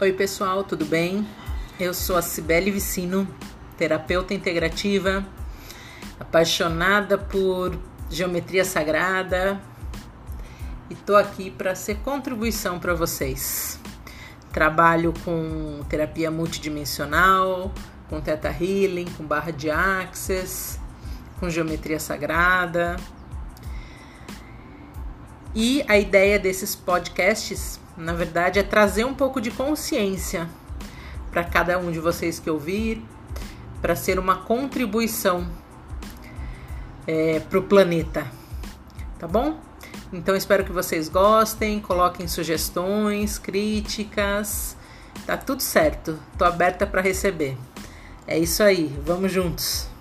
Oi, pessoal, tudo bem? Eu sou a Cibele Vicino, terapeuta integrativa, apaixonada por geometria sagrada e tô aqui para ser contribuição para vocês. Trabalho com terapia multidimensional, com Theta Healing, com barra de Access, com geometria sagrada. E a ideia desses podcasts na verdade, é trazer um pouco de consciência para cada um de vocês que ouvir, para ser uma contribuição é, para o planeta, tá bom? Então espero que vocês gostem, coloquem sugestões, críticas, tá tudo certo, tô aberta para receber. É isso aí, vamos juntos.